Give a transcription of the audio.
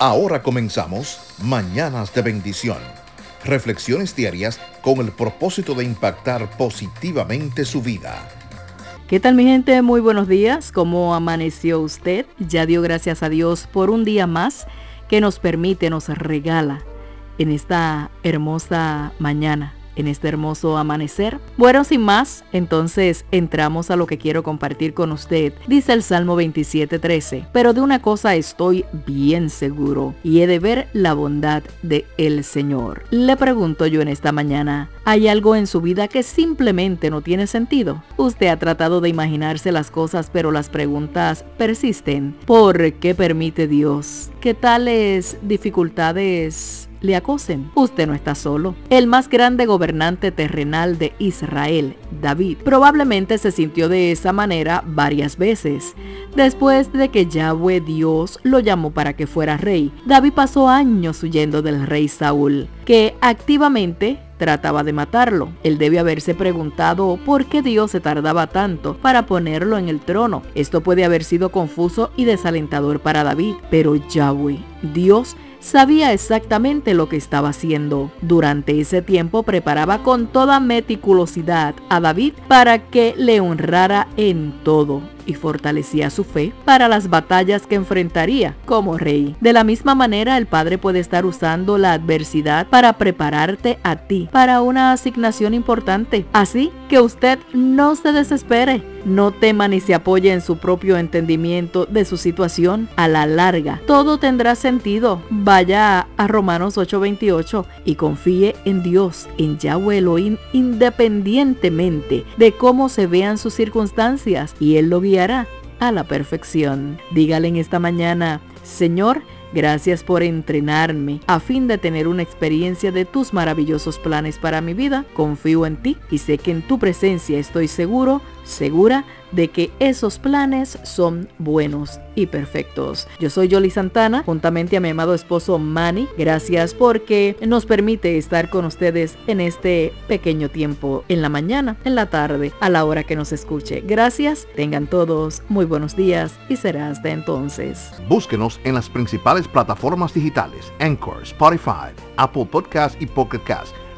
Ahora comenzamos Mañanas de Bendición. Reflexiones diarias con el propósito de impactar positivamente su vida. ¿Qué tal mi gente? Muy buenos días. ¿Cómo amaneció usted? Ya dio gracias a Dios por un día más que nos permite, nos regala en esta hermosa mañana en este hermoso amanecer. Bueno, sin más, entonces entramos a lo que quiero compartir con usted. Dice el Salmo 27:13, pero de una cosa estoy bien seguro y he de ver la bondad de el Señor. Le pregunto yo en esta mañana, ¿hay algo en su vida que simplemente no tiene sentido? Usted ha tratado de imaginarse las cosas, pero las preguntas persisten. ¿Por qué permite Dios que tales dificultades le acosen. Usted no está solo. El más grande gobernante terrenal de Israel, David, probablemente se sintió de esa manera varias veces. Después de que Yahweh Dios lo llamó para que fuera rey, David pasó años huyendo del rey Saúl, que activamente trataba de matarlo. Él debe haberse preguntado por qué Dios se tardaba tanto para ponerlo en el trono. Esto puede haber sido confuso y desalentador para David, pero Yahweh, Dios, sabía exactamente lo que estaba haciendo. Durante ese tiempo preparaba con toda meticulosidad a David para que le honrara en todo y fortalecía su fe para las batallas que enfrentaría como rey. De la misma manera, el Padre puede estar usando la adversidad para prepararte a ti para una asignación importante. Así que usted no se desespere, no tema ni se apoye en su propio entendimiento de su situación. A la larga, todo tendrá sentido. Vaya a Romanos 8:28 y confíe en Dios, en Yahweh Elohim, independientemente de cómo se vean sus circunstancias, y Él lo guía a la perfección. Dígale en esta mañana, Señor, Gracias por entrenarme a fin de tener una experiencia de tus maravillosos planes para mi vida. Confío en ti y sé que en tu presencia estoy seguro, segura de que esos planes son buenos y perfectos. Yo soy Yoli Santana, juntamente a mi amado esposo Manny. Gracias porque nos permite estar con ustedes en este pequeño tiempo, en la mañana, en la tarde, a la hora que nos escuche. Gracias, tengan todos muy buenos días y será hasta entonces. Búsquenos en las principales plataformas digitales, Anchor, Spotify, Apple Podcast y Pocket Cast